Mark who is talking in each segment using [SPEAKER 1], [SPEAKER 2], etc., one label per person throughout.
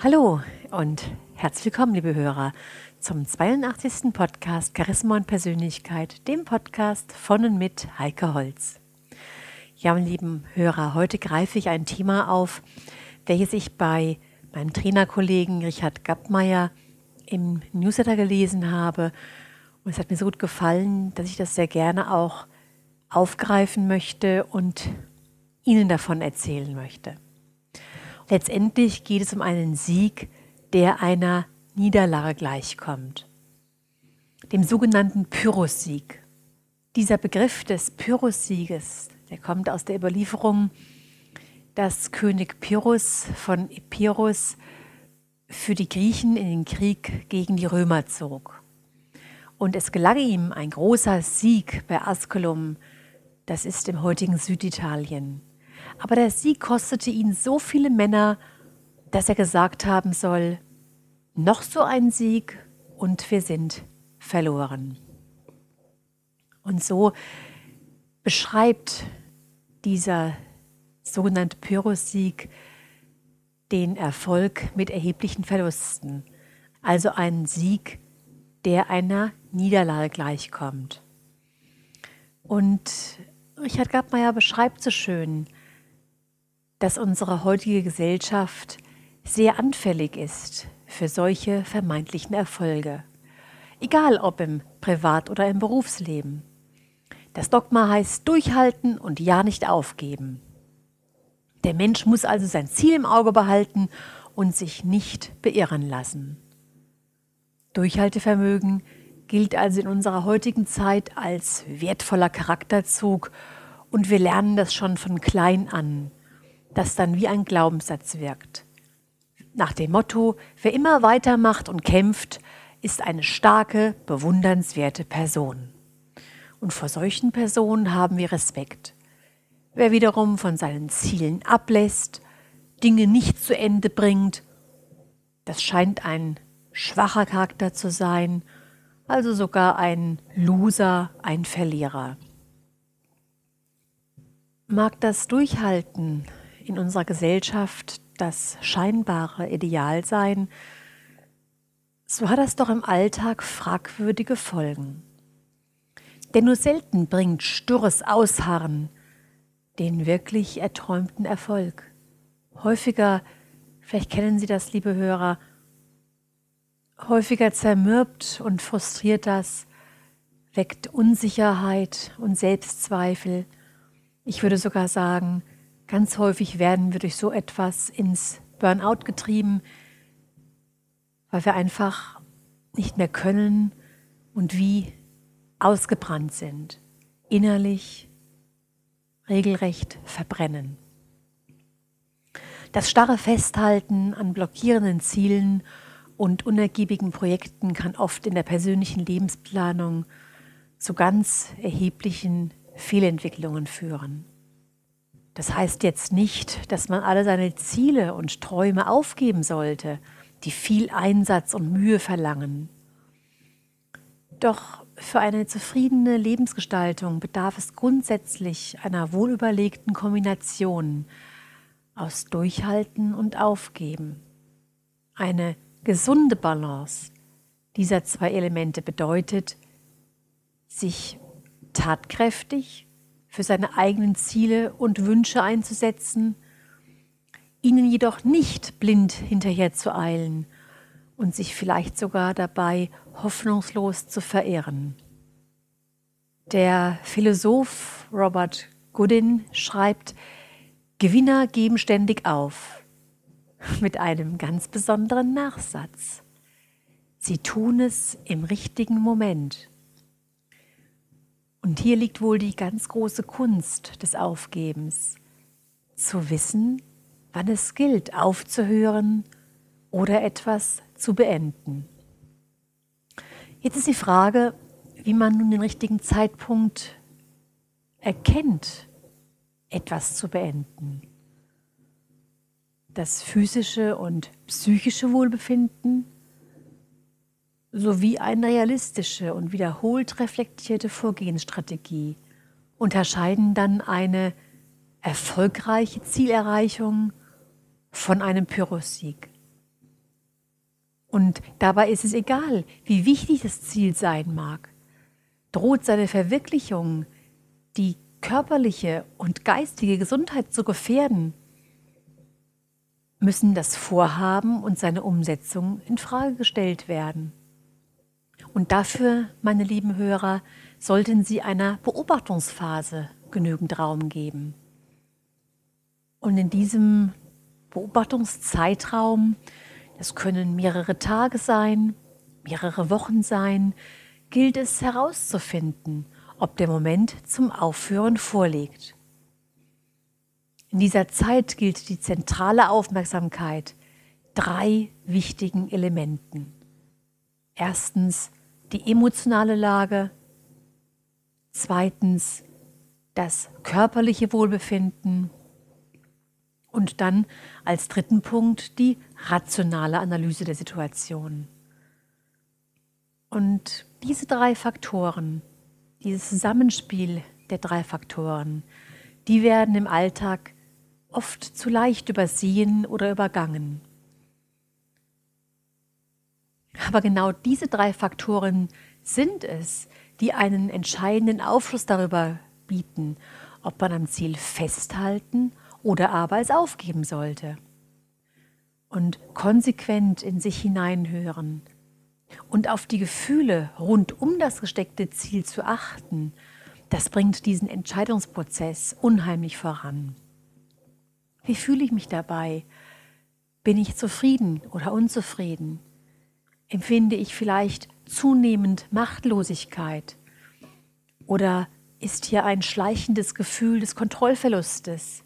[SPEAKER 1] Hallo und herzlich willkommen, liebe Hörer, zum 82. Podcast Charisma und Persönlichkeit, dem Podcast von und mit Heike Holz. Ja, meine lieben Hörer, heute greife ich ein Thema auf, welches ich bei meinem Trainerkollegen Richard Gappmeier im Newsletter gelesen habe. Und es hat mir so gut gefallen, dass ich das sehr gerne auch aufgreifen möchte und Ihnen davon erzählen möchte. Letztendlich geht es um einen Sieg, der einer Niederlage gleichkommt, dem sogenannten Pyrrhus-Sieg. Dieser Begriff des Pyrrhus-Sieges, der kommt aus der Überlieferung, dass König Pyrrhus von Epirus für die Griechen in den Krieg gegen die Römer zog. Und es gelang ihm ein großer Sieg bei Asculum, das ist im heutigen Süditalien. Aber der Sieg kostete ihn so viele Männer, dass er gesagt haben soll, noch so ein Sieg und wir sind verloren. Und so beschreibt dieser sogenannte Pyrrhus-Sieg den Erfolg mit erheblichen Verlusten, also einen Sieg, der einer Niederlage gleichkommt. Und Richard Gabmeier beschreibt so schön, dass unsere heutige Gesellschaft sehr anfällig ist für solche vermeintlichen Erfolge. Egal ob im Privat- oder im Berufsleben. Das Dogma heißt durchhalten und ja nicht aufgeben. Der Mensch muss also sein Ziel im Auge behalten und sich nicht beirren lassen. Durchhaltevermögen gilt also in unserer heutigen Zeit als wertvoller Charakterzug und wir lernen das schon von klein an das dann wie ein Glaubenssatz wirkt. Nach dem Motto, wer immer weitermacht und kämpft, ist eine starke, bewundernswerte Person. Und vor solchen Personen haben wir Respekt. Wer wiederum von seinen Zielen ablässt, Dinge nicht zu Ende bringt, das scheint ein schwacher Charakter zu sein, also sogar ein Loser, ein Verlierer. Mag das Durchhalten in unserer Gesellschaft das scheinbare Ideal sein, so hat das doch im Alltag fragwürdige Folgen. Denn nur selten bringt sturres Ausharren den wirklich erträumten Erfolg. Häufiger, vielleicht kennen Sie das, liebe Hörer, häufiger zermürbt und frustriert das, weckt Unsicherheit und Selbstzweifel. Ich würde sogar sagen, Ganz häufig werden wir durch so etwas ins Burnout getrieben, weil wir einfach nicht mehr können und wie ausgebrannt sind, innerlich regelrecht verbrennen. Das starre Festhalten an blockierenden Zielen und unergiebigen Projekten kann oft in der persönlichen Lebensplanung zu ganz erheblichen Fehlentwicklungen führen. Das heißt jetzt nicht, dass man alle seine Ziele und Träume aufgeben sollte, die viel Einsatz und Mühe verlangen. Doch für eine zufriedene Lebensgestaltung bedarf es grundsätzlich einer wohlüberlegten Kombination aus Durchhalten und Aufgeben. Eine gesunde Balance dieser zwei Elemente bedeutet, sich tatkräftig für seine eigenen Ziele und Wünsche einzusetzen, ihnen jedoch nicht blind hinterher zu eilen und sich vielleicht sogar dabei hoffnungslos zu verirren. Der Philosoph Robert Goodin schreibt, Gewinner geben ständig auf, mit einem ganz besonderen Nachsatz. Sie tun es im richtigen Moment. Und hier liegt wohl die ganz große Kunst des Aufgebens, zu wissen, wann es gilt, aufzuhören oder etwas zu beenden. Jetzt ist die Frage, wie man nun den richtigen Zeitpunkt erkennt, etwas zu beenden. Das physische und psychische Wohlbefinden sowie eine realistische und wiederholt reflektierte Vorgehensstrategie unterscheiden dann eine erfolgreiche Zielerreichung von einem Pyrrhussieg. Und dabei ist es egal, wie wichtig das Ziel sein mag. Droht seine Verwirklichung, die körperliche und geistige Gesundheit zu gefährden, müssen das Vorhaben und seine Umsetzung in Frage gestellt werden. Und dafür, meine lieben Hörer, sollten Sie einer Beobachtungsphase genügend Raum geben. Und in diesem Beobachtungszeitraum, das können mehrere Tage sein, mehrere Wochen sein, gilt es herauszufinden, ob der Moment zum Aufhören vorliegt. In dieser Zeit gilt die zentrale Aufmerksamkeit drei wichtigen Elementen. Erstens die emotionale Lage, zweitens das körperliche Wohlbefinden und dann als dritten Punkt die rationale Analyse der Situation. Und diese drei Faktoren, dieses Zusammenspiel der drei Faktoren, die werden im Alltag oft zu leicht übersehen oder übergangen. Aber genau diese drei Faktoren sind es, die einen entscheidenden Aufschluss darüber bieten, ob man am Ziel festhalten oder aber es aufgeben sollte. Und konsequent in sich hineinhören und auf die Gefühle rund um das gesteckte Ziel zu achten, das bringt diesen Entscheidungsprozess unheimlich voran. Wie fühle ich mich dabei? Bin ich zufrieden oder unzufrieden? Empfinde ich vielleicht zunehmend Machtlosigkeit? Oder ist hier ein schleichendes Gefühl des Kontrollverlustes?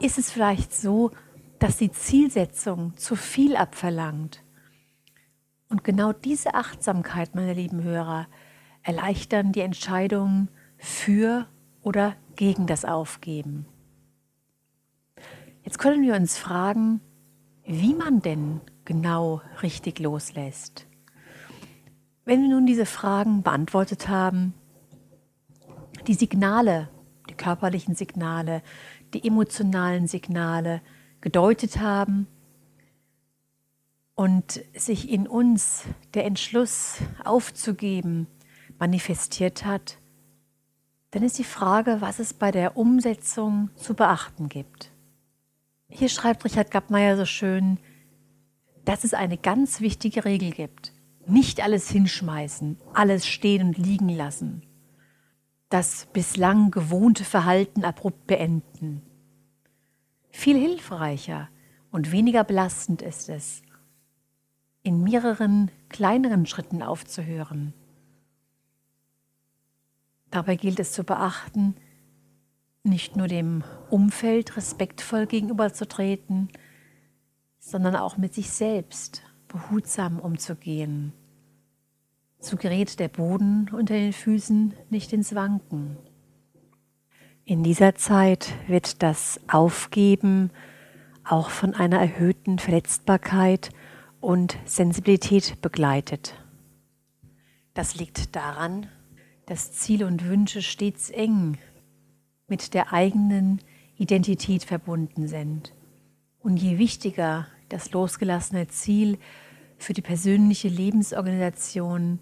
[SPEAKER 1] Ist es vielleicht so, dass die Zielsetzung zu viel abverlangt? Und genau diese Achtsamkeit, meine lieben Hörer, erleichtern die Entscheidung für oder gegen das Aufgeben. Jetzt können wir uns fragen, wie man denn genau richtig loslässt. Wenn wir nun diese Fragen beantwortet haben, die Signale, die körperlichen Signale, die emotionalen Signale gedeutet haben und sich in uns der Entschluss aufzugeben manifestiert hat, dann ist die Frage, was es bei der Umsetzung zu beachten gibt. Hier schreibt Richard Gappmeier so schön, dass es eine ganz wichtige Regel gibt. Nicht alles hinschmeißen, alles stehen und liegen lassen. Das bislang gewohnte Verhalten abrupt beenden. Viel hilfreicher und weniger belastend ist es, in mehreren kleineren Schritten aufzuhören. Dabei gilt es zu beachten, nicht nur dem Umfeld respektvoll gegenüberzutreten, sondern auch mit sich selbst behutsam umzugehen. So gerät der Boden unter den Füßen nicht ins Wanken. In dieser Zeit wird das Aufgeben auch von einer erhöhten Verletzbarkeit und Sensibilität begleitet. Das liegt daran, dass Ziele und Wünsche stets eng mit der eigenen Identität verbunden sind. Und je wichtiger das losgelassene Ziel für die persönliche Lebensorganisation,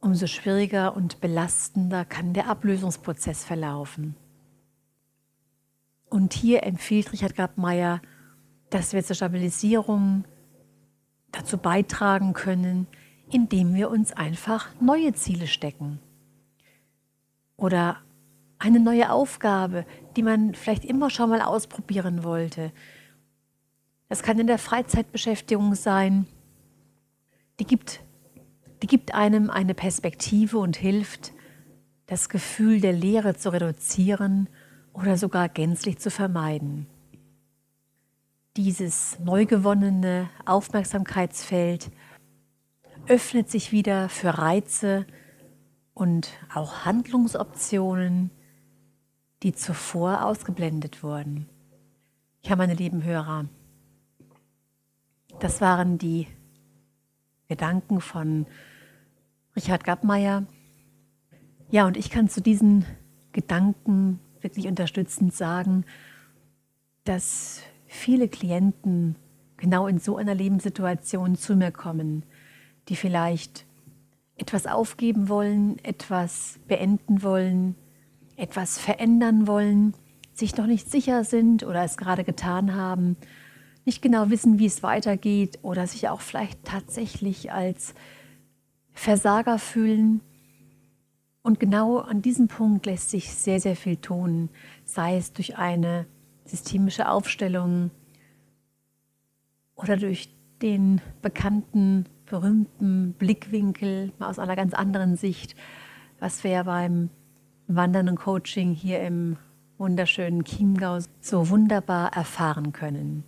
[SPEAKER 1] umso schwieriger und belastender kann der Ablösungsprozess verlaufen. Und hier empfiehlt Richard Grabmeier, dass wir zur Stabilisierung dazu beitragen können, indem wir uns einfach neue Ziele stecken oder eine neue Aufgabe, die man vielleicht immer schon mal ausprobieren wollte. Das kann in der Freizeitbeschäftigung sein. Die gibt, die gibt einem eine Perspektive und hilft, das Gefühl der Leere zu reduzieren oder sogar gänzlich zu vermeiden. Dieses neu gewonnene Aufmerksamkeitsfeld öffnet sich wieder für Reize, und auch Handlungsoptionen, die zuvor ausgeblendet wurden. Ja, meine lieben Hörer, das waren die Gedanken von Richard Gappmeier. Ja, und ich kann zu diesen Gedanken wirklich unterstützend sagen, dass viele Klienten genau in so einer Lebenssituation zu mir kommen, die vielleicht etwas aufgeben wollen, etwas beenden wollen, etwas verändern wollen, sich noch nicht sicher sind oder es gerade getan haben, nicht genau wissen, wie es weitergeht oder sich auch vielleicht tatsächlich als Versager fühlen. Und genau an diesem Punkt lässt sich sehr, sehr viel tun, sei es durch eine systemische Aufstellung oder durch den bekannten, berühmten Blickwinkel aus einer ganz anderen Sicht, was wir ja beim Wandern und Coaching hier im wunderschönen Chiemgau so wunderbar erfahren können.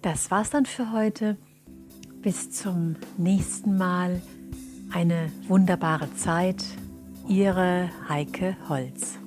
[SPEAKER 1] Das war's dann für heute. Bis zum nächsten Mal. Eine wunderbare Zeit. Ihre Heike Holz.